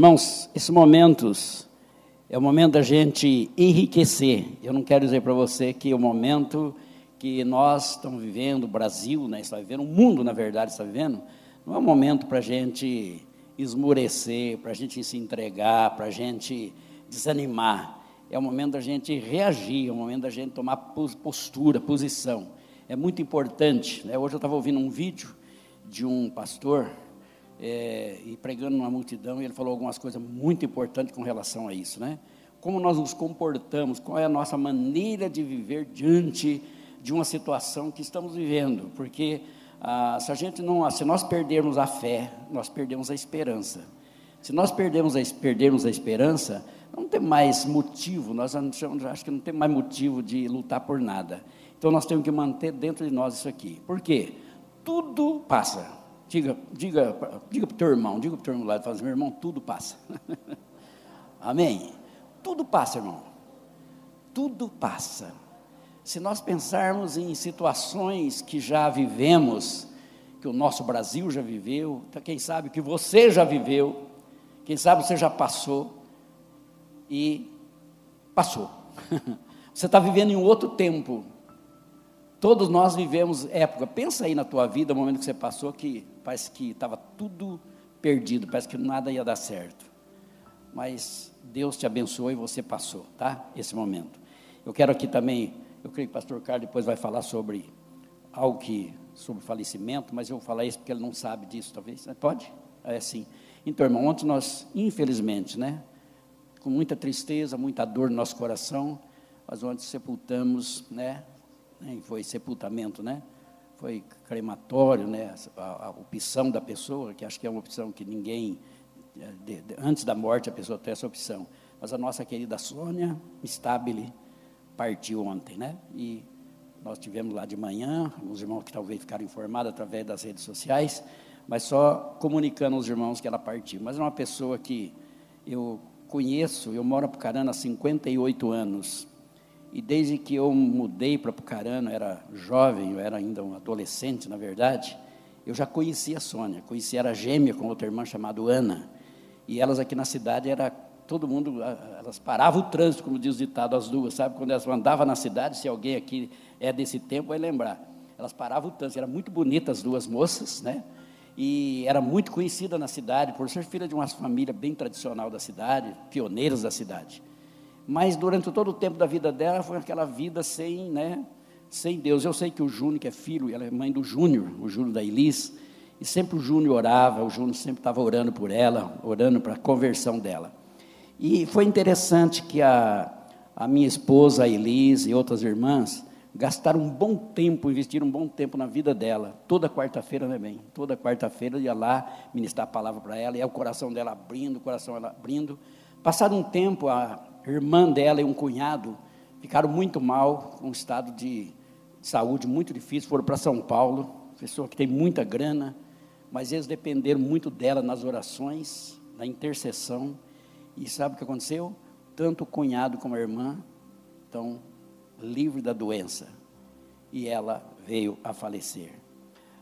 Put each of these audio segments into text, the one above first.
Irmãos, esses momentos é o momento da gente enriquecer. Eu não quero dizer para você que é o momento que nós estamos vivendo, o Brasil né, está vivendo, o mundo, na verdade, está vivendo, não é um momento para a gente esmurecer, para a gente se entregar, para a gente desanimar. É o momento da gente reagir, é o momento da gente tomar postura, posição. É muito importante. Né? Hoje eu estava ouvindo um vídeo de um pastor é, e pregando numa multidão, e ele falou algumas coisas muito importantes com relação a isso, né? Como nós nos comportamos, qual é a nossa maneira de viver diante de uma situação que estamos vivendo, porque ah, se a gente não, se nós perdermos a fé, nós perdemos a esperança. Se nós perdemos a, perdermos a esperança, não tem mais motivo, nós acho que não tem mais motivo de lutar por nada. Então nós temos que manter dentro de nós isso aqui. Por quê? Tudo passa. Diga, diga, diga para o teu irmão, diga para o teu irmão lá, fala assim, meu irmão, tudo passa. Amém? Tudo passa, irmão. Tudo passa. Se nós pensarmos em situações que já vivemos, que o nosso Brasil já viveu, tá, quem sabe que você já viveu, quem sabe você já passou, e passou. você está vivendo em outro tempo, Todos nós vivemos época. Pensa aí na tua vida, o momento que você passou, que parece que estava tudo perdido, parece que nada ia dar certo. Mas Deus te abençoou e você passou, tá? Esse momento. Eu quero aqui também, eu creio que o pastor Carlos depois vai falar sobre algo que, sobre falecimento, mas eu vou falar isso porque ele não sabe disso, talvez. Pode? É assim. Então, irmão, ontem nós, infelizmente, né, com muita tristeza, muita dor no nosso coração, nós ontem sepultamos, né, né, foi sepultamento, né? Foi crematório, né? A, a, opção da pessoa, que acho que é uma opção que ninguém, é, de, de, antes da morte, a pessoa tem essa opção. Mas a nossa querida Sônia Stabile partiu ontem, né? E nós tivemos lá de manhã, os irmãos que talvez ficaram informados através das redes sociais, mas só comunicando aos irmãos que ela partiu. Mas é uma pessoa que eu conheço, eu moro em Apucarana há 58 anos, e desde que eu mudei para Pucarana, eu era jovem, eu era ainda um adolescente, na verdade, eu já conhecia a Sônia, conhecia, era gêmea com outra irmã chamada Ana. E elas aqui na cidade, era todo mundo, elas paravam o trânsito, como diz o ditado, as duas, sabe? Quando elas andavam na cidade, se alguém aqui é desse tempo, vai lembrar. Elas paravam o trânsito, eram muito bonitas as duas moças, né? E era muito conhecida na cidade, por ser filha de uma família bem tradicional da cidade, pioneiras da cidade mas durante todo o tempo da vida dela foi aquela vida sem, né, sem Deus. Eu sei que o Júnior, que é filho, ela é mãe do Júnior, o Júnior da Elis, e sempre o Júnior orava, o Júnior sempre estava orando por ela, orando para a conversão dela. E foi interessante que a, a minha esposa, a Elis e outras irmãs, gastaram um bom tempo, investiram um bom tempo na vida dela. Toda quarta-feira, né, bem? Toda quarta-feira ia lá ministrar a palavra para ela, e é o coração dela abrindo, o coração dela abrindo. Passado um tempo, a, irmã dela e um cunhado ficaram muito mal, com um estado de saúde muito difícil, foram para São Paulo, pessoa que tem muita grana, mas eles dependeram muito dela nas orações, na intercessão, e sabe o que aconteceu? Tanto o cunhado como a irmã estão livres da doença, e ela veio a falecer.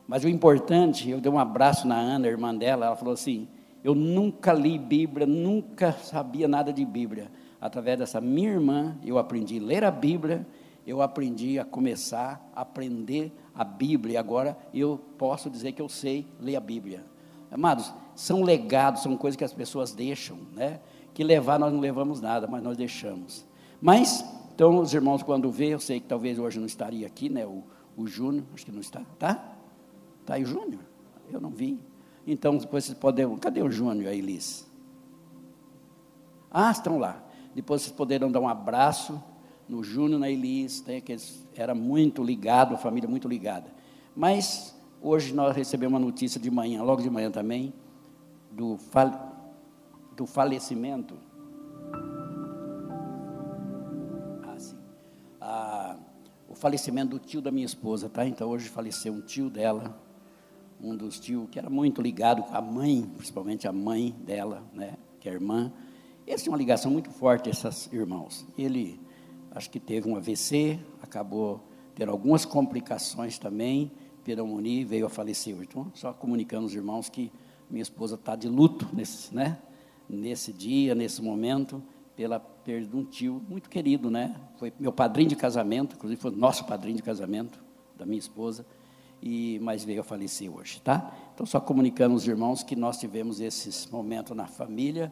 Mas o importante, eu dei um abraço na Ana, irmã dela, ela falou assim: Eu nunca li Bíblia, nunca sabia nada de Bíblia, através dessa minha irmã, eu aprendi a ler a Bíblia, eu aprendi a começar a aprender a Bíblia, e agora eu posso dizer que eu sei ler a Bíblia. Amados, são legados, são coisas que as pessoas deixam, né? Que levar nós não levamos nada, mas nós deixamos. Mas, então, os irmãos, quando vê, eu sei que talvez hoje não estaria aqui, né? O, o Júnior, acho que não está, tá? Está aí o Júnior? Eu não vi. Então, depois vocês podem. Cadê o Júnior, a Elis? Ah, estão lá. Depois vocês poderão dar um abraço no Júnior, na Elis, né, que era muito ligado, a família muito ligada. Mas hoje nós recebemos uma notícia de manhã, logo de manhã também, do, fal do falecimento. Ah, sim. Ah, o falecimento do tio da minha esposa, tá? Então hoje faleceu um tio dela, um dos tios que era muito ligado com a mãe, principalmente a mãe dela, né? Que é a irmã. Essa é uma ligação muito forte, esses irmãos. Ele, acho que teve um AVC, acabou tendo algumas complicações também, pneumonia, veio a falecer. Então, só comunicando aos irmãos que minha esposa está de luto nesse, né? nesse dia, nesse momento, pela perda de um tio muito querido, né? Foi meu padrinho de casamento, inclusive foi nosso padrinho de casamento da minha esposa, e mas veio a falecer hoje, tá? Então só comunicando aos irmãos que nós tivemos esses momentos na família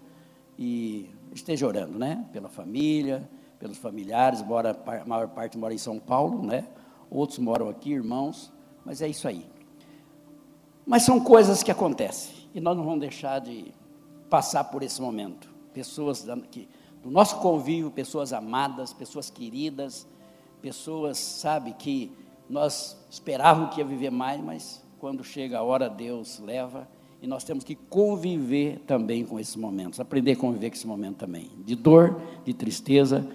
e esteja orando, né? Pela família, pelos familiares, embora a maior parte mora em São Paulo, né? Outros moram aqui, irmãos, mas é isso aí. Mas são coisas que acontecem e nós não vamos deixar de passar por esse momento. Pessoas que, do nosso convívio, pessoas amadas, pessoas queridas, pessoas, sabe, que nós esperávamos que ia viver mais, mas quando chega a hora, Deus leva e nós temos que conviver também com esses momentos, aprender a conviver com esse momento também, de dor, de tristeza,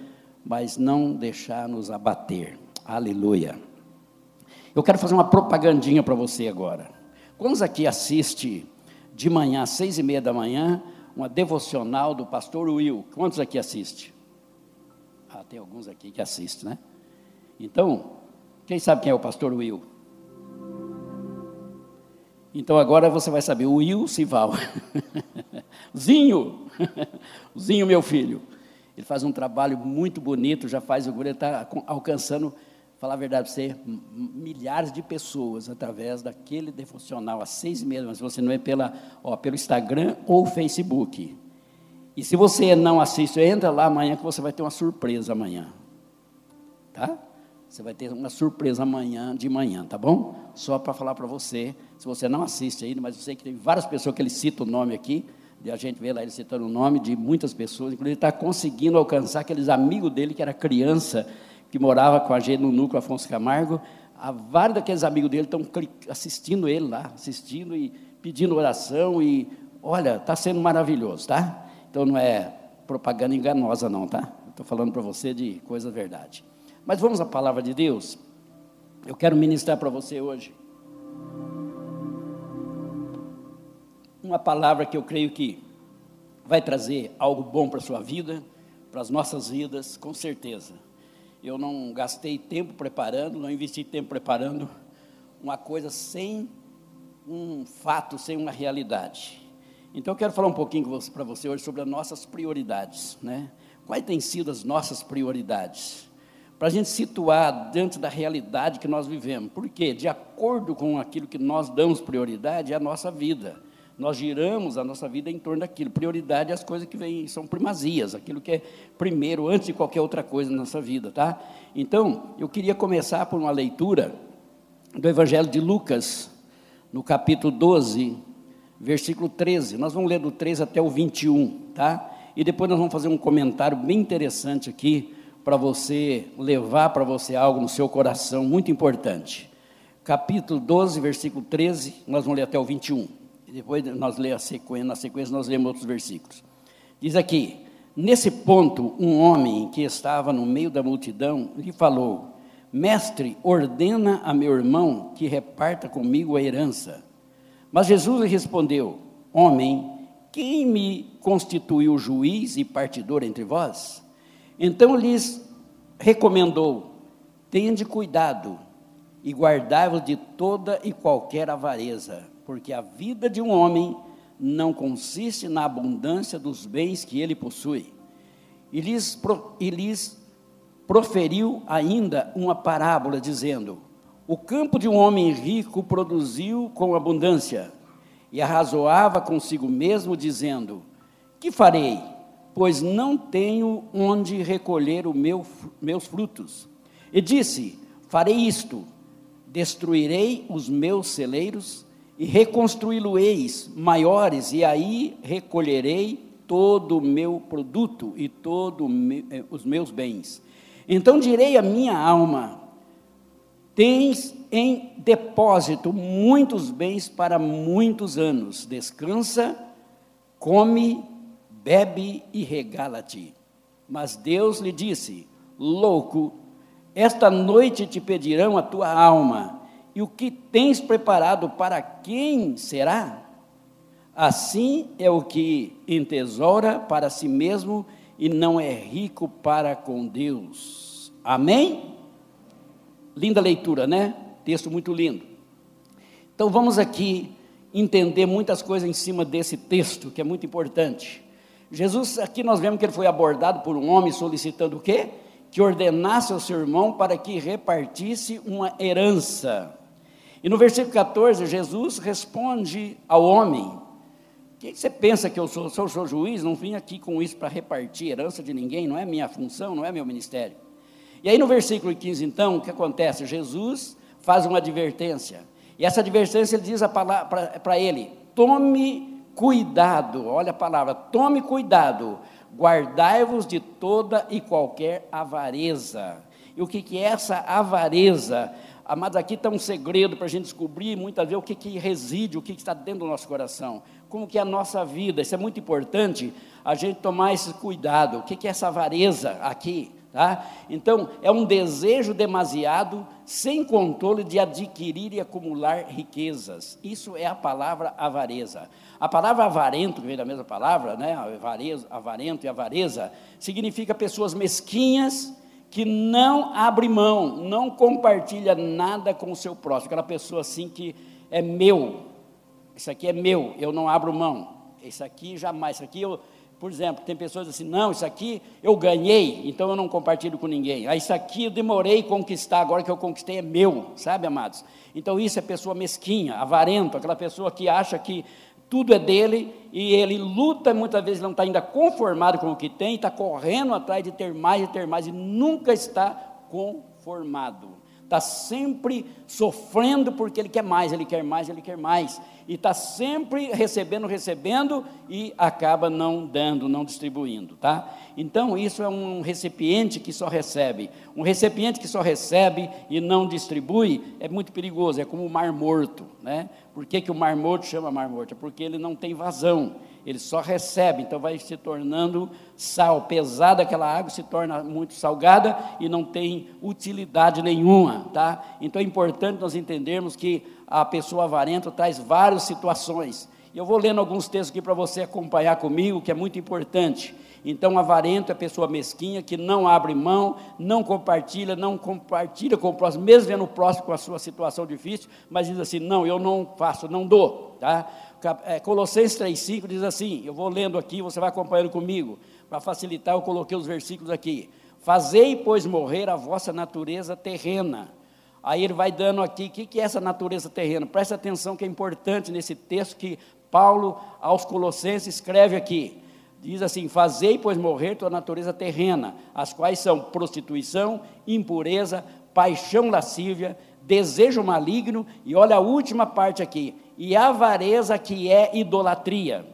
mas não deixar nos abater. Aleluia. Eu quero fazer uma propagandinha para você agora. Quantos aqui assiste de manhã, às seis e meia da manhã, uma devocional do pastor Will? Quantos aqui assiste? Ah, tem alguns aqui que assistem, né? Então, quem sabe quem é o pastor Will? Então agora você vai saber, o Will Sival. Zinho, Zinho, meu filho. Ele faz um trabalho muito bonito, já faz, ele está alcançando, falar a verdade para você, milhares de pessoas através daquele devocional às seis meses, mas você não é pela, ó, pelo Instagram ou Facebook. E se você não assiste, entra lá amanhã que você vai ter uma surpresa amanhã. Tá? Você vai ter uma surpresa amanhã de manhã, tá bom? Só para falar para você, se você não assiste ainda, mas eu sei que tem várias pessoas que ele cita o nome aqui, e a gente vê lá ele citando o nome de muitas pessoas, inclusive está conseguindo alcançar aqueles amigos dele que era criança, que morava com a gente no núcleo Afonso Camargo. Há vários daqueles amigos dele estão assistindo ele lá, assistindo e pedindo oração, e olha, está sendo maravilhoso, tá? Então não é propaganda enganosa, não, tá? Estou falando para você de coisa verdade. Mas vamos à palavra de Deus. Eu quero ministrar para você hoje uma palavra que eu creio que vai trazer algo bom para a sua vida, para as nossas vidas, com certeza. Eu não gastei tempo preparando, não investi tempo preparando uma coisa sem um fato, sem uma realidade. Então eu quero falar um pouquinho para você hoje sobre as nossas prioridades, né? Quais têm sido as nossas prioridades? Para a gente situar diante da realidade que nós vivemos. Por quê? De acordo com aquilo que nós damos prioridade, é a nossa vida. Nós giramos a nossa vida em torno daquilo. Prioridade é as coisas que vêm, são primazias, aquilo que é primeiro, antes de qualquer outra coisa na nossa vida, tá? Então, eu queria começar por uma leitura do Evangelho de Lucas, no capítulo 12, versículo 13. Nós vamos ler do 13 até o 21, tá? E depois nós vamos fazer um comentário bem interessante aqui para você levar para você algo no seu coração muito importante. Capítulo 12, versículo 13, nós vamos ler até o 21. E depois nós lemos a sequência, na sequência nós lemos outros versículos. Diz aqui: Nesse ponto, um homem que estava no meio da multidão lhe falou: Mestre, ordena a meu irmão que reparta comigo a herança. Mas Jesus lhe respondeu: Homem, quem me constituiu juiz e partidor entre vós? Então lhes recomendou: tende cuidado e guardai-vos de toda e qualquer avareza, porque a vida de um homem não consiste na abundância dos bens que ele possui. E lhes, e lhes proferiu ainda uma parábola, dizendo: O campo de um homem rico produziu com abundância, e arrazoava consigo mesmo, dizendo: Que farei? Pois não tenho onde recolher os meu, meus frutos. E disse: Farei isto: destruirei os meus celeiros e reconstruí-los-eis maiores, e aí recolherei todo o meu produto e todos eh, os meus bens. Então direi à minha alma: Tens em depósito muitos bens para muitos anos. Descansa, come bebe e regala-te. Mas Deus lhe disse: Louco, esta noite te pedirão a tua alma, e o que tens preparado para quem será? Assim é o que entesoura para si mesmo e não é rico para com Deus. Amém? Linda leitura, né? Texto muito lindo. Então vamos aqui entender muitas coisas em cima desse texto, que é muito importante. Jesus, aqui nós vemos que ele foi abordado por um homem solicitando o quê? Que ordenasse ao seu irmão para que repartisse uma herança. E no versículo 14, Jesus responde ao homem: O que você pensa que eu sou? Sou, sou juiz, não vim aqui com isso para repartir herança de ninguém, não é minha função, não é meu ministério. E aí no versículo 15, então, o que acontece? Jesus faz uma advertência. E essa advertência ele diz para ele: tome cuidado, olha a palavra, tome cuidado, guardai-vos de toda e qualquer avareza. E o que, que é essa avareza? Amados, aqui está um segredo para a gente descobrir muitas vezes o que, que reside, o que, que está dentro do nosso coração, como que é a nossa vida. Isso é muito importante a gente tomar esse cuidado. O que, que é essa avareza aqui? Tá? Então, é um desejo demasiado, sem controle, de adquirir e acumular riquezas. Isso é a palavra avareza. A palavra avarento, que vem da mesma palavra, né? avareza, avarento e avareza, significa pessoas mesquinhas que não abre mão, não compartilha nada com o seu próximo. Aquela pessoa assim que é meu, isso aqui é meu, eu não abro mão. Isso aqui jamais, isso aqui eu por exemplo, tem pessoas assim, não, isso aqui eu ganhei, então eu não compartilho com ninguém. Ah, isso aqui eu demorei conquistar, agora que eu conquistei é meu, sabe, amados? Então isso é pessoa mesquinha, avarento, aquela pessoa que acha que tudo é dele e ele luta, muitas vezes não está ainda conformado com o que tem, está correndo atrás de ter mais e ter mais e nunca está conformado está sempre sofrendo porque ele quer mais, ele quer mais, ele quer mais, e está sempre recebendo, recebendo e acaba não dando, não distribuindo, tá? Então isso é um recipiente que só recebe, um recipiente que só recebe e não distribui é muito perigoso, é como o mar morto, né? Por que, que o mar morto chama mar morto? É porque ele não tem vazão, ele só recebe, então vai se tornando sal, pesada aquela água se torna muito salgada e não tem utilidade nenhuma, tá? Então é importante nós entendermos que a pessoa avarenta traz várias situações. Eu vou lendo alguns textos aqui para você acompanhar comigo, que é muito importante. Então, avarento é pessoa mesquinha que não abre mão, não compartilha, não compartilha com o próximo, mesmo vendo o próximo com a sua situação difícil, mas diz assim: não, eu não faço, não dou. Tá? É, Colossenses 3,5 diz assim: eu vou lendo aqui, você vai acompanhando comigo. Para facilitar, eu coloquei os versículos aqui. Fazei, pois, morrer a vossa natureza terrena. Aí ele vai dando aqui, o que, que é essa natureza terrena? Presta atenção que é importante nesse texto que Paulo aos Colossenses escreve aqui. Diz assim: Fazei, pois, morrer tua natureza terrena, as quais são prostituição, impureza, paixão lascívia, desejo maligno, e olha a última parte aqui, e avareza que é idolatria.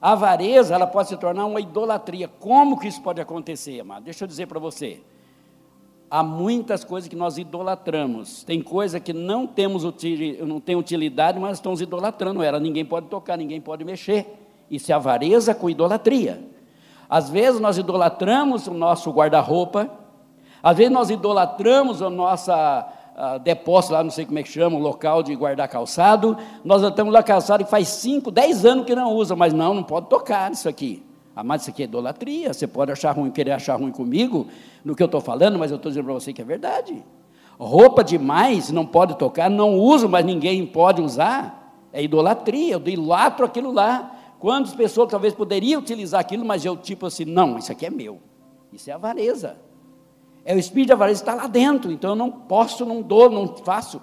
A avareza, ela pode se tornar uma idolatria. Como que isso pode acontecer, amado? Deixa eu dizer para você. Há muitas coisas que nós idolatramos. Tem coisa que não temos não tem utilidade, mas estamos idolatrando ela. Ninguém pode tocar, ninguém pode mexer. Isso é avareza com idolatria. Às vezes nós idolatramos o nosso guarda-roupa, às vezes nós idolatramos a nossa uh, depósito, lá não sei como é que chama, local de guardar calçado, nós estamos lá calçado e faz 5, 10 anos que não usa, mas não, não pode tocar nisso aqui. Ah, mas isso aqui é idolatria, você pode achar ruim, querer achar ruim comigo no que eu estou falando, mas eu estou dizendo para você que é verdade. Roupa demais não pode tocar, não uso, mas ninguém pode usar, é idolatria, eu idolatro aquilo lá. Quantas pessoas talvez poderiam utilizar aquilo, mas eu tipo assim, não, isso aqui é meu. Isso é avareza. É o espírito de avareza está lá dentro, então eu não posso, não dou, não faço.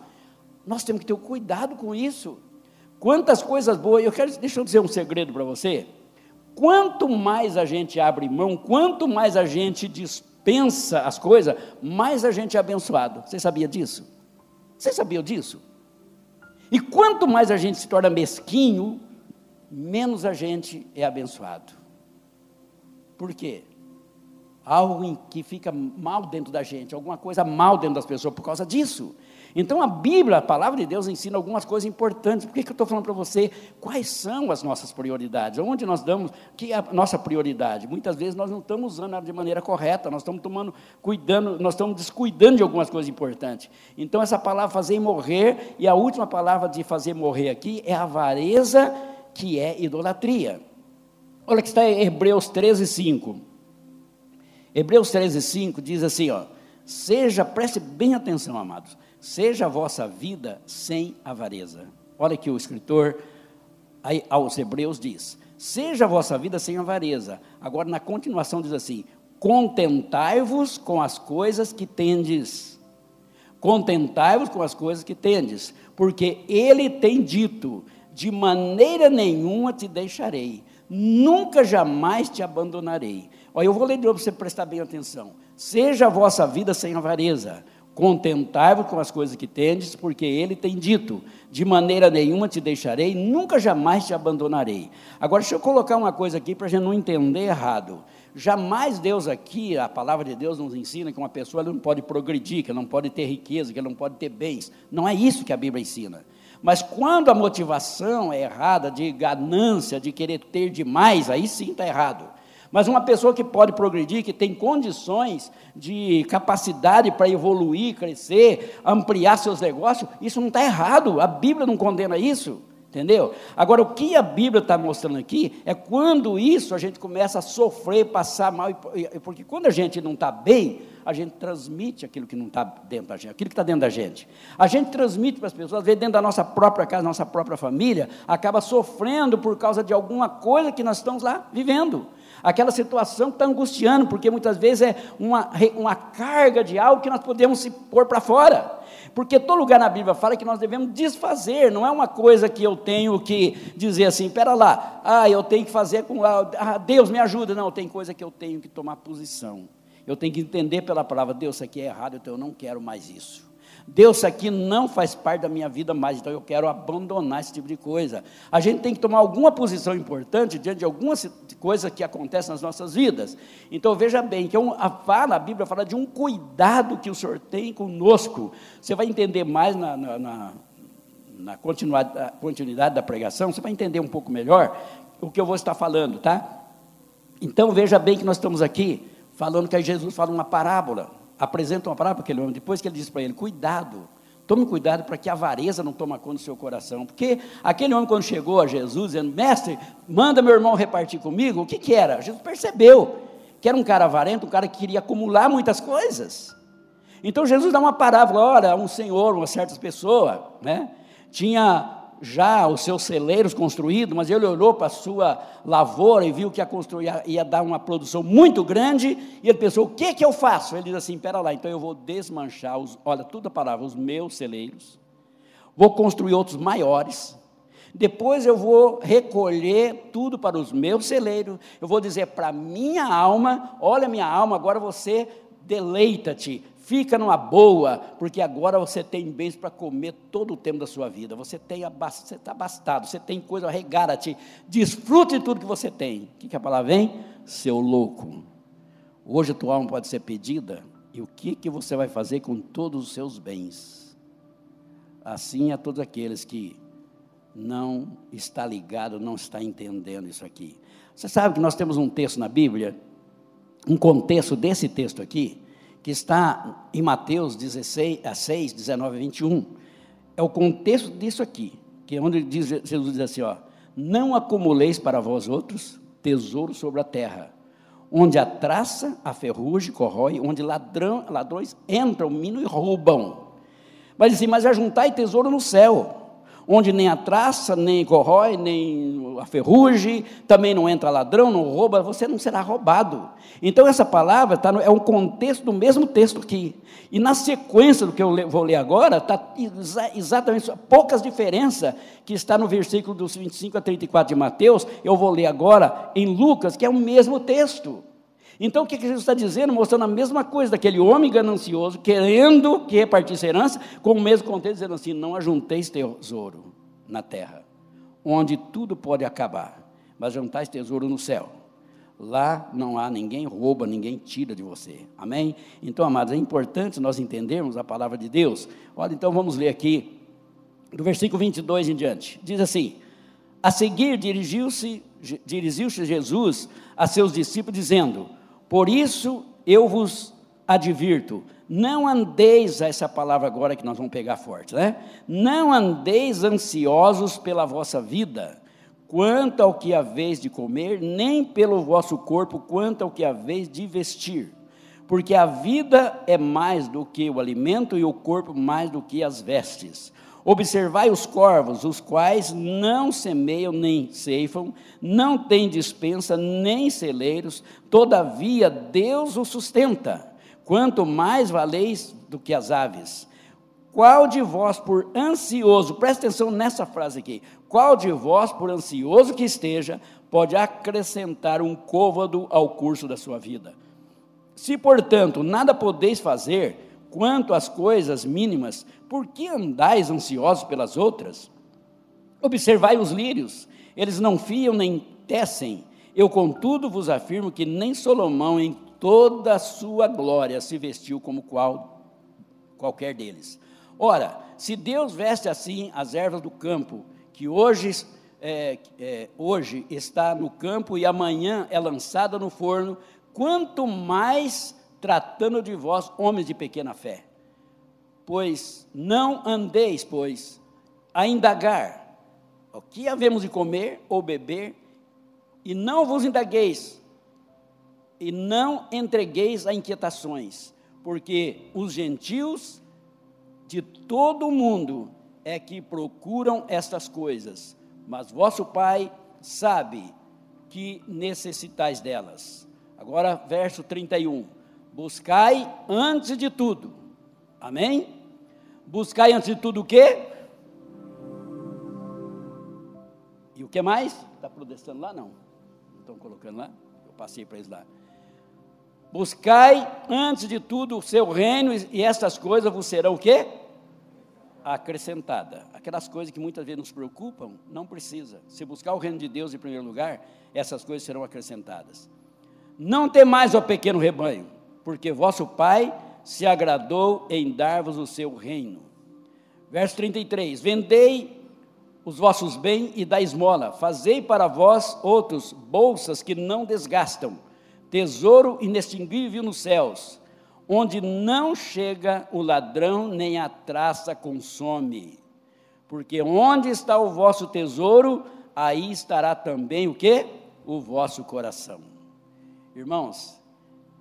Nós temos que ter cuidado com isso. Quantas coisas boas, eu quero, deixa eu dizer um segredo para você. Quanto mais a gente abre mão, quanto mais a gente dispensa as coisas, mais a gente é abençoado. Você sabia disso? Você sabia disso? E quanto mais a gente se torna mesquinho, menos a gente é abençoado. Por quê? Algo que fica mal dentro da gente, alguma coisa mal dentro das pessoas por causa disso. Então a Bíblia, a palavra de Deus, ensina algumas coisas importantes. Por que, que eu estou falando para você? Quais são as nossas prioridades? Onde nós damos, que é a nossa prioridade? Muitas vezes nós não estamos usando ela de maneira correta, nós estamos tomando, cuidando, nós estamos descuidando de algumas coisas importantes. Então essa palavra fazer morrer, e a última palavra de fazer morrer aqui é avareza que é idolatria. Olha que está em Hebreus 13, 5. Hebreus 13, 5 diz assim: ó, seja, preste bem atenção, amados, seja a vossa vida sem avareza. Olha que o escritor aos Hebreus diz: Seja a vossa vida sem avareza. Agora, na continuação, diz assim: contentai-vos com as coisas que tendes. Contentai-vos com as coisas que tendes, porque ele tem dito: de maneira nenhuma te deixarei, nunca jamais te abandonarei. Olha, eu vou ler de novo para você prestar bem atenção. Seja a vossa vida sem avareza, contentai-vos com as coisas que tendes, porque ele tem dito: de maneira nenhuma te deixarei, nunca jamais te abandonarei. Agora, deixa eu colocar uma coisa aqui para a gente não entender errado. Jamais Deus aqui, a palavra de Deus nos ensina que uma pessoa não pode progredir, que não pode ter riqueza, que não pode ter bens. Não é isso que a Bíblia ensina. Mas quando a motivação é errada, de ganância, de querer ter demais, aí sim está errado. Mas uma pessoa que pode progredir, que tem condições de capacidade para evoluir, crescer, ampliar seus negócios, isso não está errado. A Bíblia não condena isso. Entendeu? Agora, o que a Bíblia está mostrando aqui é quando isso a gente começa a sofrer, passar mal, porque quando a gente não está bem, a gente transmite aquilo que não está dentro da gente, aquilo que está dentro da gente. A gente transmite para as pessoas, às vezes dentro da nossa própria casa, nossa própria família, acaba sofrendo por causa de alguma coisa que nós estamos lá vivendo aquela situação que está angustiando, porque muitas vezes é uma, uma carga de algo que nós podemos se pôr para fora. Porque todo lugar na Bíblia fala que nós devemos desfazer, não é uma coisa que eu tenho que dizer assim, espera lá, ah, eu tenho que fazer com, ah, Deus me ajuda. Não, tem coisa que eu tenho que tomar posição. Eu tenho que entender pela palavra, Deus, isso aqui é errado, então eu não quero mais isso. Deus, aqui não faz parte da minha vida mais, então eu quero abandonar esse tipo de coisa. A gente tem que tomar alguma posição importante diante de algumas coisas que acontecem nas nossas vidas. Então veja bem, que é a, fala, a Bíblia fala de um cuidado que o Senhor tem conosco. Você vai entender mais na, na, na, na continuidade da pregação, você vai entender um pouco melhor o que eu vou estar falando, tá? Então veja bem que nós estamos aqui falando que Jesus fala uma parábola apresenta uma palavra para aquele homem, depois que ele diz para ele: cuidado, tome cuidado para que a avareza não tome conta do seu coração. Porque aquele homem, quando chegou a Jesus, dizendo: Mestre, manda meu irmão repartir comigo, o que, que era? Jesus percebeu que era um cara avarento, um cara que queria acumular muitas coisas. Então Jesus dá uma parábola: olha, um senhor, uma certa pessoa, né, tinha já os seus celeiros construídos, mas ele olhou para a sua lavoura e viu que ia, construir, ia dar uma produção muito grande, e ele pensou, o que, que eu faço? Ele diz assim, espera lá, então eu vou desmanchar, os, olha, tudo a palavra, os meus celeiros, vou construir outros maiores, depois eu vou recolher tudo para os meus celeiros, eu vou dizer para minha alma, olha minha alma, agora você deleita-te, Fica numa boa, porque agora você tem bens para comer todo o tempo da sua vida. Você tem você está abastado, você tem coisa ti. Desfrute de tudo que você tem. O que, que a palavra vem? Seu louco. Hoje a tua alma pode ser pedida, e o que, que você vai fazer com todos os seus bens? Assim a todos aqueles que não está ligado, não está entendendo isso aqui. Você sabe que nós temos um texto na Bíblia, um contexto desse texto aqui, que está em Mateus 16, 6, 19 e 21, é o contexto disso aqui, que é onde diz, Jesus diz assim, ó, não acumuleis para vós outros tesouro sobre a terra, onde a traça, a ferrugem corrói, onde ladrão, ladrões entram, minam e roubam. Mas assim, mas ajuntai tesouro no céu, onde nem a traça, nem corrói, nem a ferrugem, também não entra ladrão, não rouba, você não será roubado. Então, essa palavra tá no, é um contexto do mesmo texto aqui. E na sequência do que eu vou ler agora, está exa exatamente poucas diferenças que está no versículo dos 25 a 34 de Mateus, eu vou ler agora em Lucas, que é o mesmo texto. Então, o que Jesus está dizendo? Mostrando a mesma coisa daquele homem ganancioso, querendo que repartisse herança, com o mesmo contexto, dizendo assim: não ajunteis tesouro na terra, onde tudo pode acabar, mas juntais tesouro no céu. Lá não há ninguém rouba, ninguém tira de você. Amém? Então, amados, é importante nós entendermos a palavra de Deus. Olha, então vamos ler aqui, do versículo 22 em diante. Diz assim: A seguir dirigiu-se dirigiu Jesus a seus discípulos, dizendo: por isso eu vos advirto, não andeis, essa palavra agora que nós vamos pegar forte, né? Não andeis ansiosos pela vossa vida, quanto ao que haveis de comer, nem pelo vosso corpo, quanto ao que haveis de vestir. Porque a vida é mais do que o alimento e o corpo mais do que as vestes. Observai os corvos, os quais não semeiam nem ceifam, não têm dispensa nem celeiros, todavia Deus os sustenta. Quanto mais valeis do que as aves. Qual de vós, por ansioso, presta atenção nessa frase aqui, qual de vós, por ansioso que esteja, pode acrescentar um côvado ao curso da sua vida? Se, portanto, nada podeis fazer, quanto às coisas mínimas, por que andais ansiosos pelas outras? Observai os lírios, eles não fiam nem tecem. Eu, contudo, vos afirmo que nem Salomão, em toda a sua glória, se vestiu como qual, qualquer deles. Ora, se Deus veste assim as ervas do campo, que hoje, é, é, hoje está no campo e amanhã é lançada no forno, quanto mais tratando de vós, homens de pequena fé. Pois não andeis, pois, a indagar o que havemos de comer ou beber, e não vos indagueis, e não entregueis a inquietações, porque os gentios de todo o mundo é que procuram estas coisas, mas vosso Pai sabe que necessitais delas. Agora, verso 31. Buscai antes de tudo. Amém? Buscai antes de tudo o quê? E o que mais? Está protestando lá? Não. Não estão colocando lá? Eu passei para eles lá. Buscai antes de tudo o seu reino e estas coisas vos serão o quê? Acrescentada. Aquelas coisas que muitas vezes nos preocupam, não precisa. Se buscar o reino de Deus em primeiro lugar, essas coisas serão acrescentadas. Não temais o pequeno rebanho, porque vosso Pai se agradou em dar-vos o seu reino. Verso 33: Vendei os vossos bens e da esmola, fazei para vós outros bolsas que não desgastam, tesouro inextinguível nos céus, onde não chega o ladrão nem a traça consome. Porque onde está o vosso tesouro, aí estará também o que? O vosso coração. Irmãos,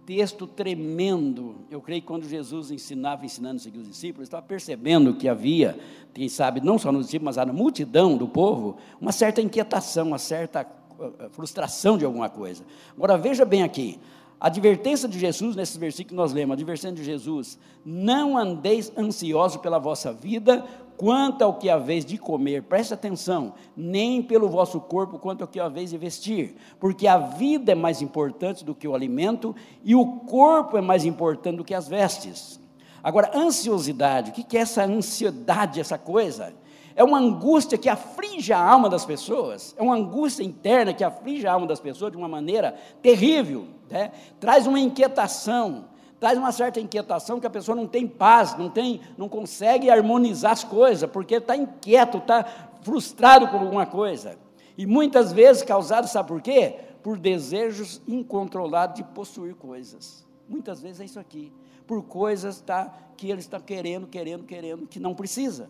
texto tremendo. Eu creio que quando Jesus ensinava, ensinando seguir os discípulos, estava percebendo que havia, quem sabe, não só nos discípulos, mas na multidão do povo, uma certa inquietação, uma certa eh, eh, frustração de alguma coisa. Agora veja bem aqui, a advertência de Jesus, nesses versículos que nós lemos, a advertência de Jesus, não andeis ansiosos pela vossa vida, quanto ao que haveis de comer, preste atenção, nem pelo vosso corpo quanto ao que haveis de vestir, porque a vida é mais importante do que o alimento e o corpo é mais importante do que as vestes. Agora, ansiosidade, o que é essa ansiedade, essa coisa? É uma angústia que aflige a alma das pessoas, é uma angústia interna que aflige a alma das pessoas de uma maneira terrível, né? traz uma inquietação, traz uma certa inquietação que a pessoa não tem paz, não tem, não consegue harmonizar as coisas, porque está inquieto, está frustrado por alguma coisa. E muitas vezes causado, sabe por quê? Por desejos incontrolados de possuir coisas. Muitas vezes é isso aqui. Por coisas tá, que ele está querendo, querendo, querendo, que não precisa.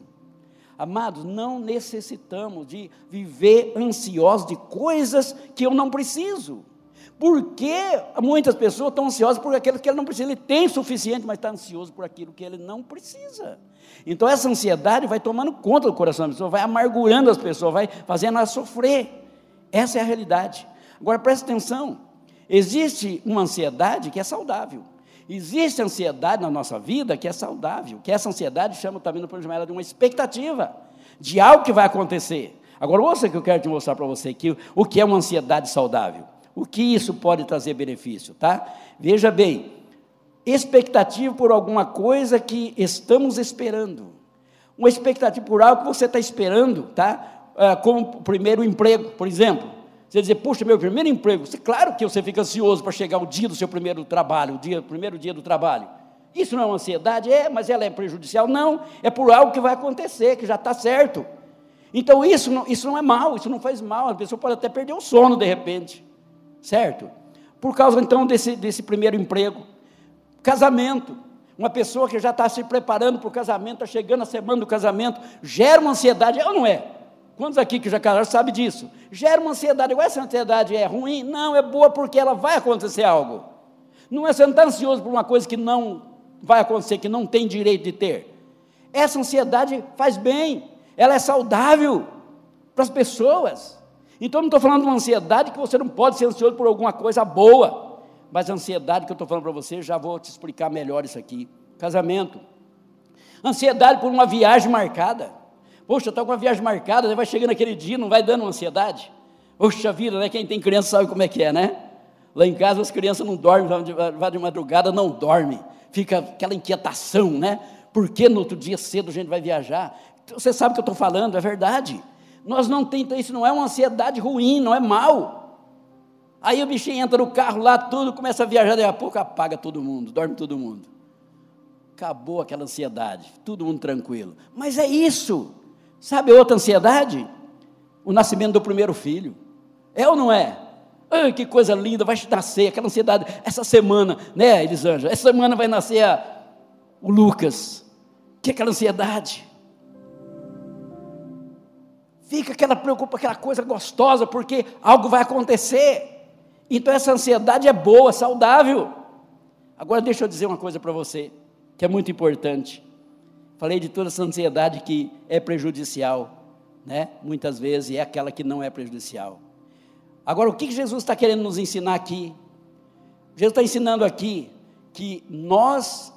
Amados, não necessitamos de viver ansiosos de coisas que eu não preciso. Por que muitas pessoas estão ansiosas por aquilo que ele não precisa? Ele tem o suficiente, mas está ansioso por aquilo que ele não precisa. Então essa ansiedade vai tomando conta do coração da pessoa, vai amargurando as pessoas, vai fazendo elas sofrer. Essa é a realidade. Agora preste atenção: existe uma ansiedade que é saudável. Existe ansiedade na nossa vida que é saudável, que essa ansiedade chama também no programa de uma expectativa de algo que vai acontecer. Agora, ouça que eu quero te mostrar para você aqui o que é uma ansiedade saudável. O que isso pode trazer benefício, tá? Veja bem, expectativa por alguma coisa que estamos esperando. Uma expectativa por algo que você está esperando, tá? Ah, como o primeiro emprego, por exemplo. Você dizer, puxa, meu primeiro emprego. Você, claro que você fica ansioso para chegar o dia do seu primeiro trabalho, o dia, primeiro dia do trabalho. Isso não é uma ansiedade? É, mas ela é prejudicial? Não, é por algo que vai acontecer, que já está certo. Então isso não, isso não é mal, isso não faz mal. A pessoa pode até perder o sono de repente certo? Por causa então desse, desse primeiro emprego. Casamento. Uma pessoa que já está se preparando para o casamento, está chegando a semana do casamento, gera uma ansiedade, ou não é? Quantos aqui que já casaram sabem disso? Gera uma ansiedade. Igual essa ansiedade é ruim? Não, é boa porque ela vai acontecer algo. Não é você não está ansioso por uma coisa que não vai acontecer, que não tem direito de ter. Essa ansiedade faz bem, ela é saudável para as pessoas. Então, eu não estou falando de uma ansiedade que você não pode ser ansioso por alguma coisa boa, mas a ansiedade que eu estou falando para você, já vou te explicar melhor isso aqui. Casamento, ansiedade por uma viagem marcada. Poxa, estou com uma viagem marcada, vai chegando aquele dia, não vai dando uma ansiedade? Poxa vida, né? Quem tem criança sabe como é que é, né? Lá em casa as crianças não dormem, vai de madrugada, não dorme. Fica aquela inquietação, né? Por que no outro dia cedo a gente vai viajar? Você sabe o que eu estou falando, é verdade. Nós não temos, isso não é uma ansiedade ruim, não é mal. Aí o bichinho entra no carro lá, tudo, começa a viajar, daqui a pouco apaga todo mundo, dorme todo mundo. Acabou aquela ansiedade, todo mundo tranquilo. Mas é isso. Sabe outra ansiedade? O nascimento do primeiro filho. É ou não é? Ai, que coisa linda, vai nascer, aquela ansiedade. Essa semana, né, Elisângela? Essa semana vai nascer a, o Lucas. Que é aquela ansiedade. Fica aquela preocupação, aquela coisa gostosa, porque algo vai acontecer. Então essa ansiedade é boa, saudável. Agora deixa eu dizer uma coisa para você, que é muito importante. Falei de toda essa ansiedade que é prejudicial, né? Muitas vezes é aquela que não é prejudicial. Agora, o que Jesus está querendo nos ensinar aqui? Jesus está ensinando aqui que nós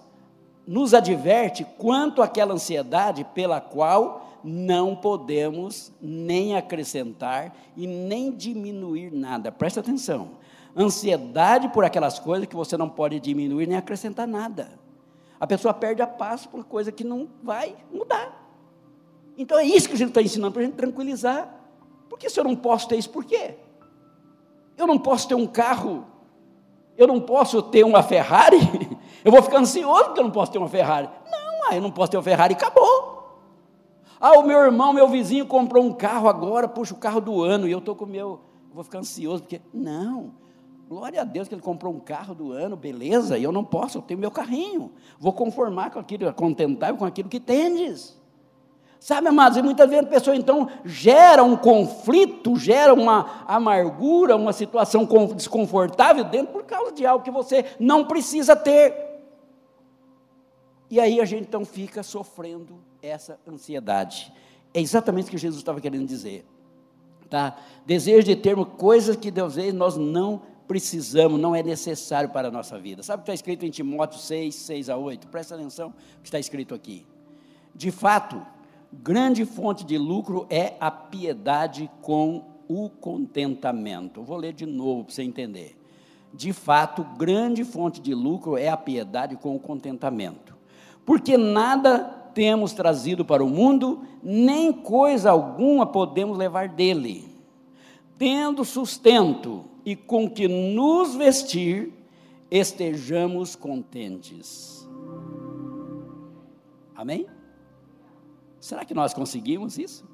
nos adverte quanto àquela ansiedade pela qual não podemos nem acrescentar e nem diminuir nada. Presta atenção. Ansiedade por aquelas coisas que você não pode diminuir nem acrescentar nada. A pessoa perde a paz por coisa que não vai mudar. Então é isso que a gente está ensinando para a gente tranquilizar. Porque se eu não posso ter isso, por quê? Eu não posso ter um carro, eu não posso ter uma Ferrari, eu vou ficar ansioso porque eu não posso ter uma Ferrari. Não, ah, eu não posso ter uma Ferrari, acabou. Ah, o meu irmão, meu vizinho comprou um carro agora, puxa, o carro do ano, e eu estou com o meu, vou ficar ansioso, porque. Não, glória a Deus que ele comprou um carro do ano, beleza, e eu não posso, eu tenho meu carrinho. Vou conformar com aquilo, contentar com aquilo que tendes. Sabe, amados, e muitas vezes a pessoa então gera um conflito, gera uma amargura, uma situação desconfortável dentro por causa de algo que você não precisa ter. E aí a gente então fica sofrendo essa ansiedade. É exatamente o que Jesus estava querendo dizer. Tá? Desejo de termos coisas que Deus vezes nós não precisamos, não é necessário para a nossa vida. Sabe o que está escrito em Timóteo 6, 6 a 8? Presta atenção o que está escrito aqui. De fato, grande fonte de lucro é a piedade com o contentamento. Vou ler de novo para você entender. De fato, grande fonte de lucro é a piedade com o contentamento. Porque nada temos trazido para o mundo, nem coisa alguma podemos levar dele. Tendo sustento e com que nos vestir, estejamos contentes. Amém? Será que nós conseguimos isso?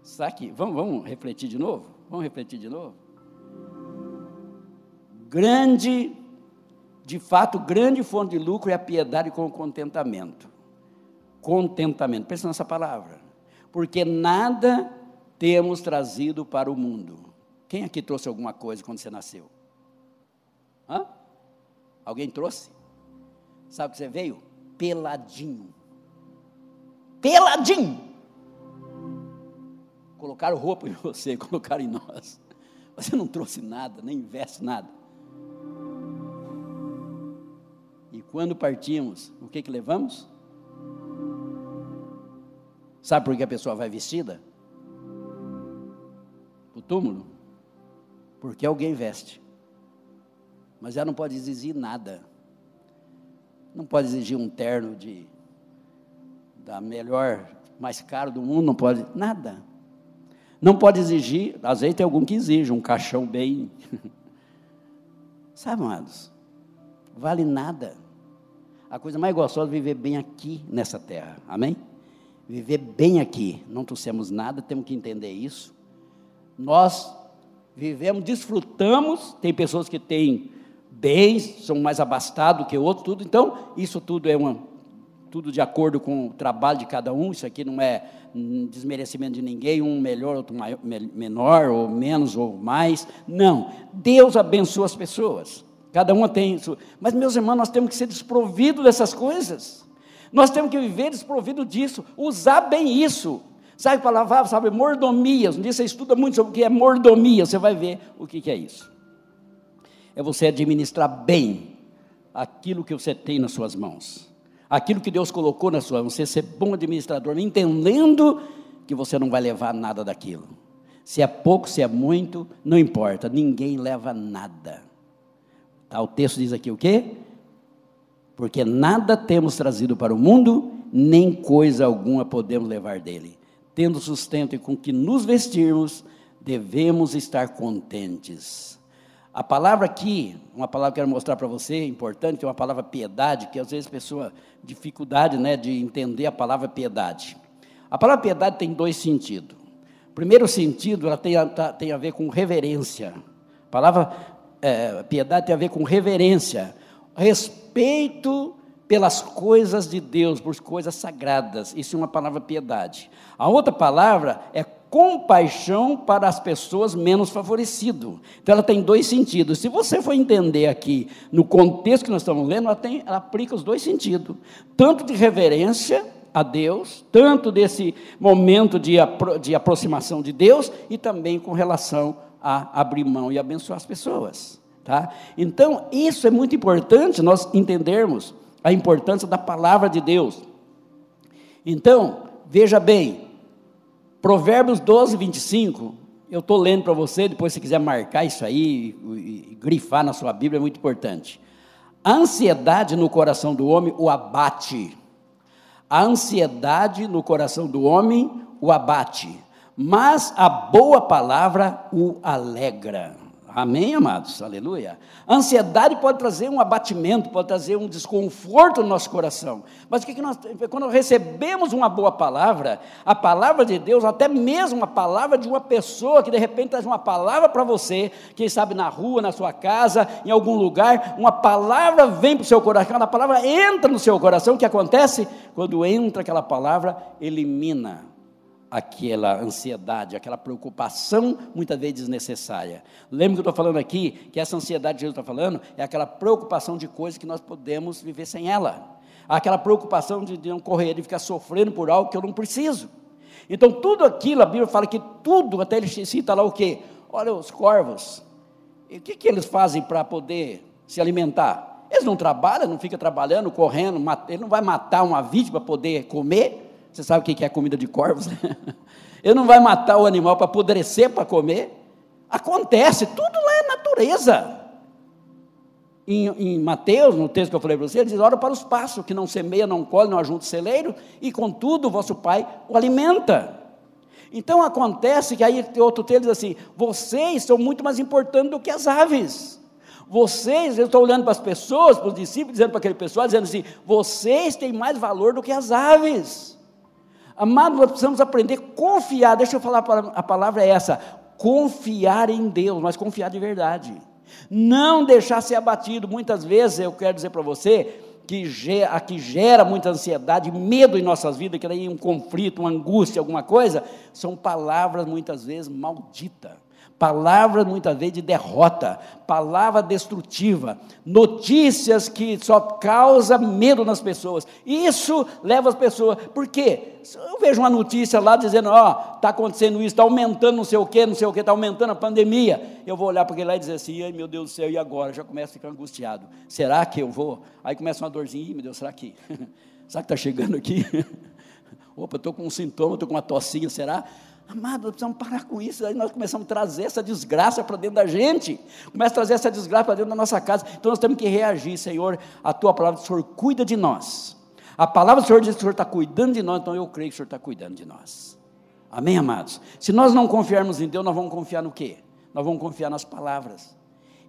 Será que. Vamos, vamos refletir de novo? Vamos refletir de novo? Grande, de fato, grande fonte de lucro é a piedade com o contentamento. Contentamento, pensa nessa palavra. Porque nada temos trazido para o mundo. Quem aqui trouxe alguma coisa quando você nasceu? Hã? Alguém trouxe? Sabe o que você veio? Peladinho peladinho. Colocaram roupa em você, colocaram em nós. Você não trouxe nada, nem investe nada. Quando partimos, o que que levamos? Sabe por que a pessoa vai vestida? O túmulo? Porque alguém veste. Mas ela não pode exigir nada. Não pode exigir um terno de da melhor, mais caro do mundo, não pode, nada. Não pode exigir, vezes tem algum que exige, um caixão bem. Sabe, amados? Vale nada. A coisa mais gostosa é viver bem aqui nessa terra, amém? Viver bem aqui, não trouxemos nada, temos que entender isso. Nós vivemos, desfrutamos, tem pessoas que têm bens, são mais abastados que outros, tudo, então, isso tudo é uma, tudo de acordo com o trabalho de cada um, isso aqui não é desmerecimento de ninguém, um melhor, outro maior, menor, ou menos, ou mais. Não. Deus abençoa as pessoas. Cada uma tem isso. Mas, meus irmãos, nós temos que ser desprovidos dessas coisas. Nós temos que viver desprovido disso, usar bem isso. Sabe a palavra, sabe, mordomia. Um dia você estuda muito sobre o que é mordomia, você vai ver o que é isso. É você administrar bem aquilo que você tem nas suas mãos. Aquilo que Deus colocou na sua mão, você ser bom administrador, entendendo que você não vai levar nada daquilo. Se é pouco, se é muito, não importa, ninguém leva nada. Tá, o texto diz aqui o quê? Porque nada temos trazido para o mundo, nem coisa alguma podemos levar dele. Tendo sustento e com que nos vestirmos, devemos estar contentes. A palavra aqui, uma palavra que eu quero mostrar para você, importante, que é uma palavra piedade, que às vezes a pessoa dificuldade né, de entender a palavra piedade. A palavra piedade tem dois sentidos. Primeiro sentido, ela tem a, tá, tem a ver com reverência. A palavra é, piedade tem a ver com reverência, respeito pelas coisas de Deus, por coisas sagradas. Isso é uma palavra piedade. A outra palavra é compaixão para as pessoas menos favorecidas. Então ela tem dois sentidos. Se você for entender aqui no contexto que nós estamos lendo, ela, tem, ela aplica os dois sentidos, tanto de reverência a Deus, tanto desse momento de, apro de aproximação de Deus e também com relação a abrir mão e abençoar as pessoas. Tá? Então, isso é muito importante nós entendermos a importância da palavra de Deus. Então, veja bem, Provérbios 12, 25, eu estou lendo para você, depois se quiser marcar isso aí grifar na sua Bíblia, é muito importante. A ansiedade no coração do homem o abate. A ansiedade no coração do homem o abate, mas a boa palavra o alegra. Amém, amados? Aleluia. A ansiedade pode trazer um abatimento, pode trazer um desconforto no nosso coração. Mas o que, que nós, quando recebemos uma boa palavra, a palavra de Deus, até mesmo a palavra de uma pessoa que de repente traz uma palavra para você, quem sabe na rua, na sua casa, em algum lugar, uma palavra vem para o seu coração, a palavra entra no seu coração, o que acontece? Quando entra aquela palavra, elimina aquela ansiedade, aquela preocupação, muitas vezes desnecessária. Lembra que eu estou falando aqui, que essa ansiedade que Jesus está falando, é aquela preocupação de coisas que nós podemos viver sem ela. Aquela preocupação de, de não correr, de ficar sofrendo por algo que eu não preciso. Então, tudo aquilo, a Bíblia fala que tudo, até ele cita lá o quê? Olha, os corvos, e o que, que eles fazem para poder se alimentar? Eles não trabalham, não ficam trabalhando, correndo, ele não vai matar uma vítima para poder comer, você sabe o que é comida de corvos? Ele não vai matar o animal para apodrecer para comer. Acontece, tudo lá é natureza. Em, em, Mateus, no texto que eu falei para você, ele diz: ora para os passos, que não semeia, não colhe, não ajunta celeiro, e contudo o vosso pai o alimenta. Então acontece que aí outro texto diz assim: vocês são muito mais importantes do que as aves. Vocês, eu estou olhando para as pessoas, para os discípulos, dizendo para aquele pessoal, dizendo assim: vocês têm mais valor do que as aves. Amado, nós precisamos aprender a confiar. Deixa eu falar, a palavra é essa: confiar em Deus, mas confiar de verdade. Não deixar ser abatido. Muitas vezes, eu quero dizer para você, que gera, que gera muita ansiedade, medo em nossas vidas, que daí um conflito, uma angústia, alguma coisa, são palavras muitas vezes malditas palavras muitas vezes de derrota, palavra destrutiva, notícias que só causa medo nas pessoas. Isso leva as pessoas. Por quê? Eu vejo uma notícia lá dizendo, ó, oh, está acontecendo isso, está aumentando não sei o quê, não sei o quê, está aumentando a pandemia. Eu vou olhar para aquele lá e dizer assim, ai meu Deus do céu, e agora? Já começo a ficar angustiado. Será que eu vou? Aí começa uma dorzinha, meu Deus, será que? será que está chegando aqui? Opa, estou com um sintoma, estou com uma tossinha, será? Amado, nós precisamos parar com isso. Aí nós começamos a trazer essa desgraça para dentro da gente. Começa a trazer essa desgraça para dentro da nossa casa. Então nós temos que reagir, Senhor. A tua palavra do Senhor cuida de nós. A palavra do Senhor diz que o Senhor está cuidando de nós, então eu creio que o Senhor está cuidando de nós. Amém, amados? Se nós não confiarmos em Deus, nós vamos confiar no quê? Nós vamos confiar nas palavras.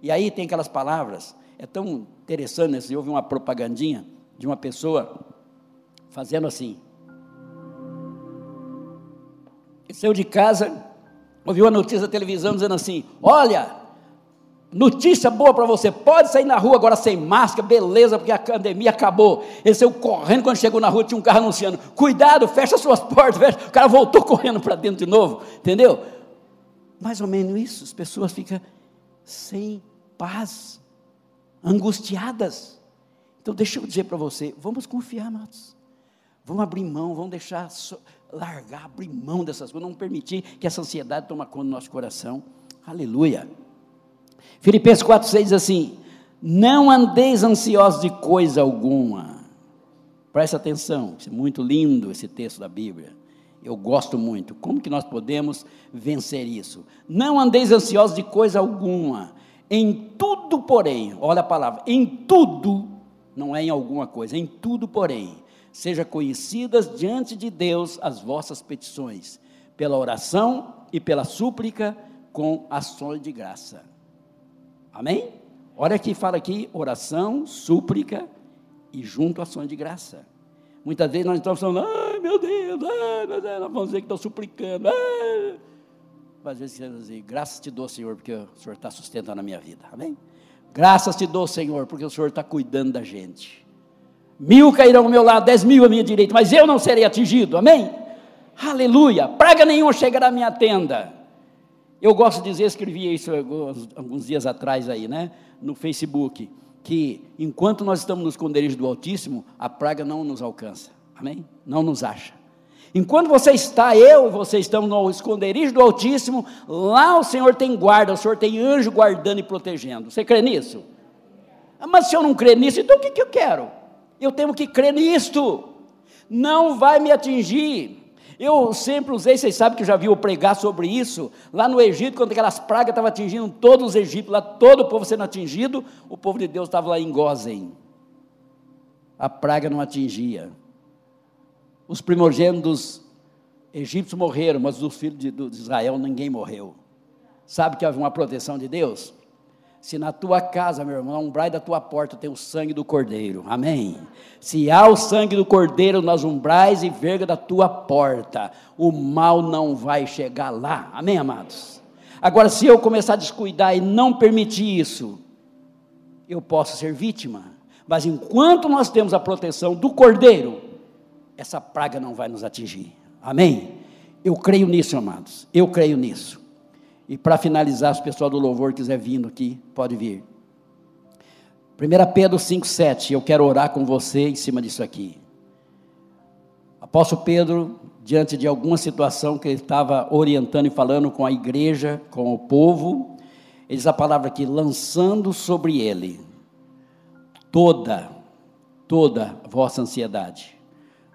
E aí tem aquelas palavras, é tão interessante, né? eu ouvi uma propagandinha de uma pessoa fazendo assim, saiu de casa, ouviu a notícia da televisão dizendo assim: Olha, notícia boa para você, pode sair na rua agora sem máscara, beleza, porque a pandemia acabou. Ele saiu correndo, quando chegou na rua tinha um carro anunciando: Cuidado, fecha suas portas, fecha. O cara voltou correndo para dentro de novo, entendeu? Mais ou menos isso, as pessoas ficam sem paz, angustiadas. Então, deixa eu dizer para você: vamos confiar, amados. Vamos abrir mão, vamos deixar largar, abrir mão dessas coisas, não permitir que essa ansiedade tome conta do nosso coração. Aleluia. Filipenses 4,6 diz assim: Não andeis ansiosos de coisa alguma. Preste atenção, é muito lindo esse texto da Bíblia. Eu gosto muito. Como que nós podemos vencer isso? Não andeis ansiosos de coisa alguma. Em tudo, porém, olha a palavra, em tudo, não é em alguma coisa, em tudo, porém, seja conhecidas diante de Deus as vossas petições, pela oração e pela súplica com ações de graça. Amém? Olha aqui, fala aqui, oração, súplica e junto ações de graça. Muitas vezes nós estamos falando, ai meu Deus, ai meu Deus, nós vamos dizer que estou suplicando. Ai. Mas às vezes queremos dizer, graças te dou, Senhor, porque o Senhor está sustentando a minha vida. Amém? Graças te dou, Senhor, porque o Senhor está cuidando da gente. Mil cairão ao meu lado, dez mil à minha direita, mas eu não serei atingido. Amém? Aleluia. Praga nenhuma chegará à minha tenda. Eu gosto de dizer, escrevi isso alguns, alguns dias atrás aí, né? No Facebook que enquanto nós estamos no esconderijo do Altíssimo, a praga não nos alcança. Amém? Não nos acha. Enquanto você está, eu e você estamos no esconderijo do Altíssimo, lá o Senhor tem guarda, o Senhor tem anjo guardando e protegendo. Você crê nisso? Ah, mas se eu não crer nisso, então o que, que eu quero? Eu tenho que crer nisto. Não vai me atingir. Eu sempre usei, vocês sabem que eu já vi eu pregar sobre isso, lá no Egito, quando aquelas pragas estavam atingindo todos os egípcios, lá todo o povo sendo atingido, o povo de Deus estava lá em Gozem. A praga não atingia. Os primogênitos egípcios morreram, mas dos filhos de, de Israel ninguém morreu. Sabe que havia uma proteção de Deus? Se na tua casa, meu irmão, no umbrais da tua porta tem o sangue do cordeiro, amém. Se há o sangue do cordeiro nas umbrais e verga da tua porta, o mal não vai chegar lá, amém, amados? Agora, se eu começar a descuidar e não permitir isso, eu posso ser vítima, mas enquanto nós temos a proteção do cordeiro, essa praga não vai nos atingir, amém? Eu creio nisso, amados, eu creio nisso. E para finalizar, se o pessoal do louvor quiser vindo aqui, pode vir. 1 Pedro 5,7, eu quero orar com você em cima disso aqui. Apóstolo Pedro, diante de alguma situação que ele estava orientando e falando com a igreja, com o povo, ele diz a palavra aqui, lançando sobre ele toda, toda vossa ansiedade,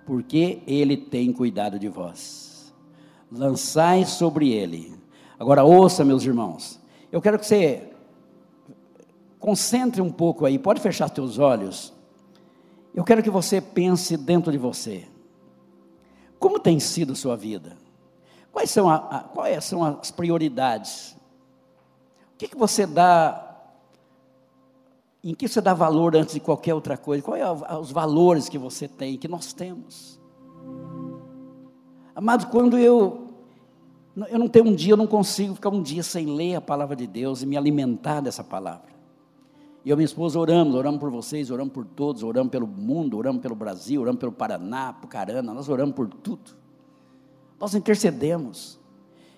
porque ele tem cuidado de vós. Lançai sobre ele Agora ouça, meus irmãos. Eu quero que você concentre um pouco aí, pode fechar seus olhos. Eu quero que você pense dentro de você. Como tem sido sua vida? Quais são, a, a, quais são as prioridades? O que, que você dá em que você dá valor antes de qualquer outra coisa? Quais são os valores que você tem, que nós temos? Amado, quando eu eu não tenho um dia, eu não consigo ficar um dia sem ler a palavra de Deus e me alimentar dessa palavra. E eu e minha esposa oramos, oramos por vocês, oramos por todos, oramos pelo mundo, oramos pelo Brasil, oramos pelo Paraná, por Carana, nós oramos por tudo. Nós intercedemos.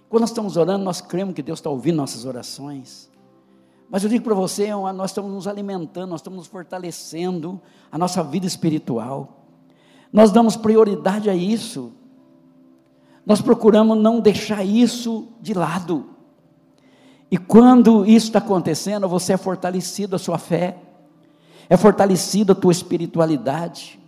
Quando nós estamos orando, nós cremos que Deus está ouvindo nossas orações. Mas eu digo para você, é nós estamos nos alimentando, nós estamos nos fortalecendo a nossa vida espiritual. Nós damos prioridade a isso. Nós procuramos não deixar isso de lado. E quando isso está acontecendo, você é fortalecido a sua fé, é fortalecida a tua espiritualidade.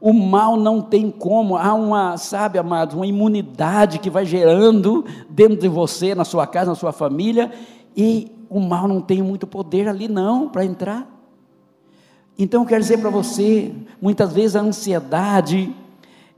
O mal não tem como, há uma, sabe, amados, uma imunidade que vai gerando dentro de você, na sua casa, na sua família, e o mal não tem muito poder ali não para entrar. Então eu quero dizer para você, muitas vezes a ansiedade,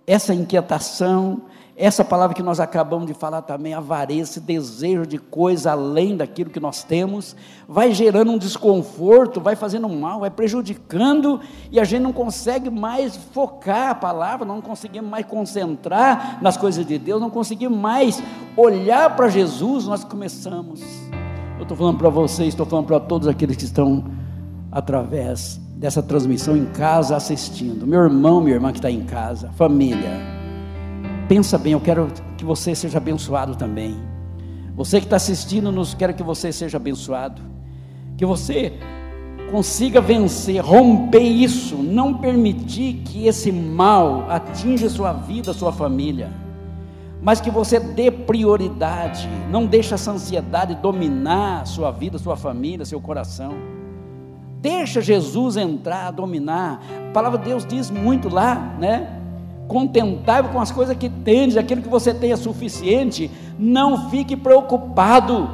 essa inquietação, essa palavra que nós acabamos de falar também, avareza, desejo de coisa além daquilo que nós temos, vai gerando um desconforto, vai fazendo mal, vai prejudicando, e a gente não consegue mais focar a palavra, não conseguimos mais concentrar nas coisas de Deus, não conseguimos mais olhar para Jesus, nós começamos. Eu estou falando para vocês, estou falando para todos aqueles que estão através dessa transmissão em casa assistindo, meu irmão, minha irmã que está em casa, família pensa bem, eu quero que você seja abençoado também. Você que está assistindo, nos quero que você seja abençoado. Que você consiga vencer, romper isso, não permitir que esse mal atinja sua vida, sua família, mas que você dê prioridade, não deixe essa ansiedade dominar sua vida, sua família, seu coração. Deixa Jesus entrar, dominar. A palavra de Deus diz muito lá, né? Contentável com as coisas que tens, aquilo que você tem é suficiente. Não fique preocupado.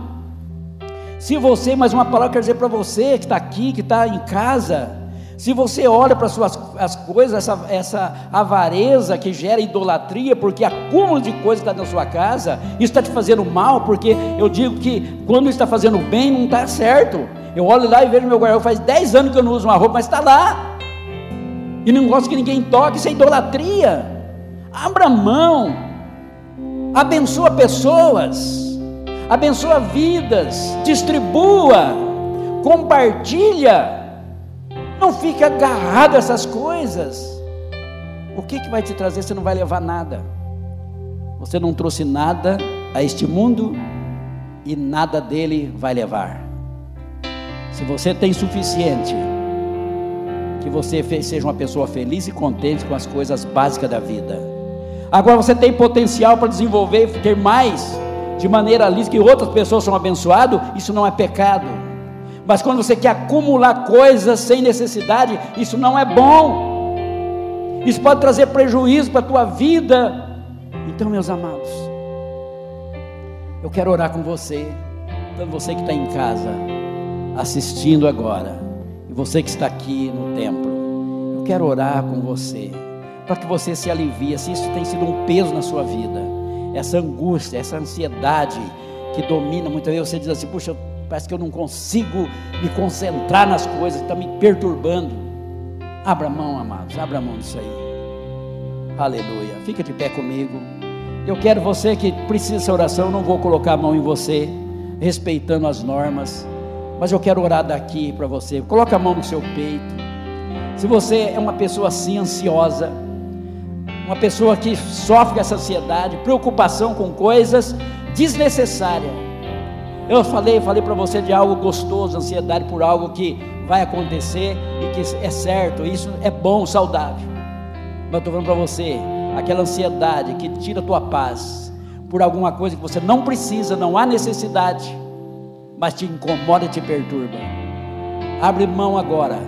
Se você, mais uma palavra quer dizer para você que está aqui, que está em casa, se você olha para suas as coisas, essa, essa avareza que gera idolatria, porque acúmulo de coisas está na sua casa, isso está te fazendo mal, porque eu digo que quando está fazendo bem, não está certo. Eu olho lá e vejo meu guarda faz 10 anos que eu não uso uma roupa, mas está lá. E não gosto que ninguém toque, isso é idolatria. Abra mão, abençoa pessoas, abençoa vidas, distribua, compartilha. Não fique agarrado a essas coisas. O que, que vai te trazer? Você não vai levar nada. Você não trouxe nada a este mundo e nada dele vai levar. Se você tem suficiente, que você seja uma pessoa feliz e contente com as coisas básicas da vida. Agora você tem potencial para desenvolver e ter mais, de maneira lisa que outras pessoas são abençoadas, isso não é pecado. Mas quando você quer acumular coisas sem necessidade, isso não é bom. Isso pode trazer prejuízo para a tua vida. Então, meus amados, eu quero orar com você, tanto você que está em casa assistindo agora, você que está aqui no templo, eu quero orar com você, para que você se alivie, se isso tem sido um peso na sua vida, essa angústia, essa ansiedade que domina, muitas vezes você diz assim, puxa, parece que eu não consigo me concentrar nas coisas, está me perturbando. Abra mão, amados, abra mão disso aí. Aleluia. Fica de pé comigo. Eu quero você que precisa dessa oração, eu não vou colocar a mão em você, respeitando as normas. Mas eu quero orar daqui para você. Coloca a mão no seu peito. Se você é uma pessoa assim ansiosa, uma pessoa que sofre essa ansiedade, preocupação com coisas desnecessárias. Eu falei, falei para você de algo gostoso, ansiedade por algo que vai acontecer e que é certo, isso é bom, saudável. Mas eu estou falando para você, aquela ansiedade que tira a tua paz por alguma coisa que você não precisa, não há necessidade mas te incomoda e te perturba. Abre mão agora.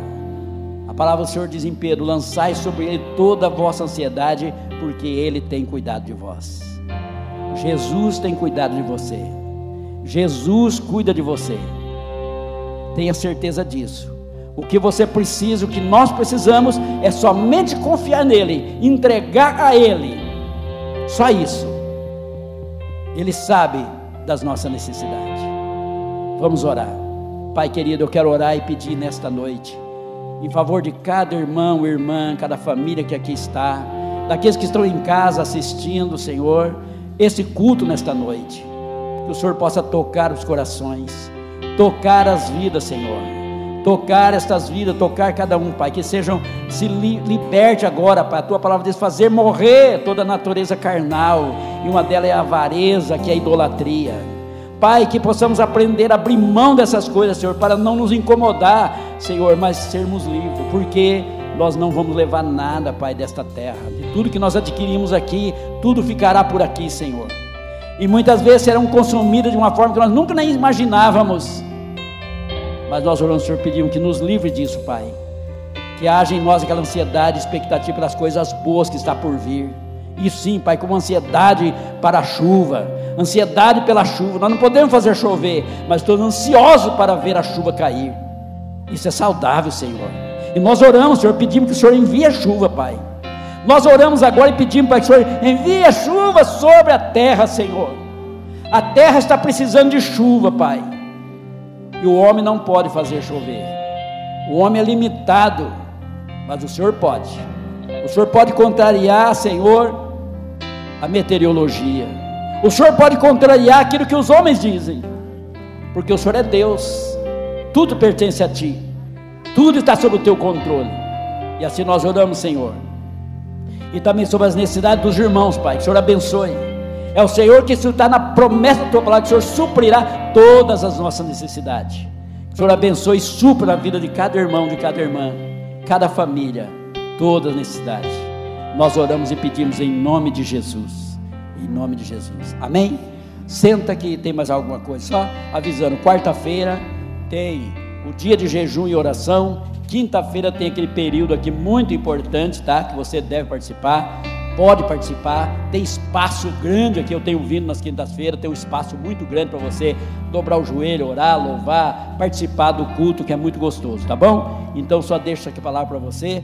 A palavra do Senhor diz em Pedro: lançai sobre ele toda a vossa ansiedade, porque ele tem cuidado de vós. Jesus tem cuidado de você. Jesus cuida de você. Tenha certeza disso. O que você precisa, o que nós precisamos é somente confiar nele, entregar a ele. Só isso. Ele sabe das nossas necessidades. Vamos orar. Pai querido, eu quero orar e pedir nesta noite, em favor de cada irmão, irmã, cada família que aqui está, daqueles que estão em casa assistindo, Senhor, esse culto nesta noite. Que o Senhor possa tocar os corações, tocar as vidas, Senhor. Tocar estas vidas, tocar cada um, Pai, que sejam, se li, liberte agora, Pai, a tua palavra diz fazer morrer toda a natureza carnal, e uma delas é a avareza, que é a idolatria. Pai, que possamos aprender a abrir mão dessas coisas, Senhor, para não nos incomodar, Senhor, mas sermos livres, porque nós não vamos levar nada, Pai, desta terra. De tudo que nós adquirimos aqui, tudo ficará por aqui, Senhor. E muitas vezes serão consumidas de uma forma que nós nunca nem imaginávamos. Mas nós oramos, Senhor, pedimos que nos livre disso, Pai. Que haja em nós aquela ansiedade, expectativa das coisas boas que está por vir. E sim, Pai, como ansiedade para a chuva, ansiedade pela chuva. Nós não podemos fazer chover, mas estou ansioso para ver a chuva cair. Isso é saudável, Senhor. E nós oramos, Senhor, pedimos que o Senhor envie a chuva, Pai. Nós oramos agora e pedimos para que o Senhor envie a chuva sobre a terra, Senhor. A terra está precisando de chuva, Pai. E o homem não pode fazer chover. O homem é limitado, mas o Senhor pode. O Senhor pode contrariar, Senhor, a meteorologia. O Senhor pode contrariar aquilo que os homens dizem, porque o Senhor é Deus, tudo pertence a Ti, tudo está sob o Teu controle, e assim nós oramos, Senhor, e também sobre as necessidades dos irmãos, Pai, que o Senhor abençoe. É o Senhor que está na promessa da Tua palavra, que o Senhor suprirá todas as nossas necessidades. Que o Senhor abençoe e supra a vida de cada irmão, de cada irmã, cada família, toda necessidade. Nós oramos e pedimos em nome de Jesus. Em nome de Jesus. Amém? Senta aqui, tem mais alguma coisa? Só avisando, quarta-feira tem o dia de jejum e oração. Quinta-feira tem aquele período aqui muito importante, tá? Que você deve participar pode participar. Tem espaço grande aqui, eu tenho vindo nas quintas-feiras, tem um espaço muito grande para você dobrar o joelho, orar, louvar, participar do culto, que é muito gostoso, tá bom? Então só deixo aqui a palavra para você.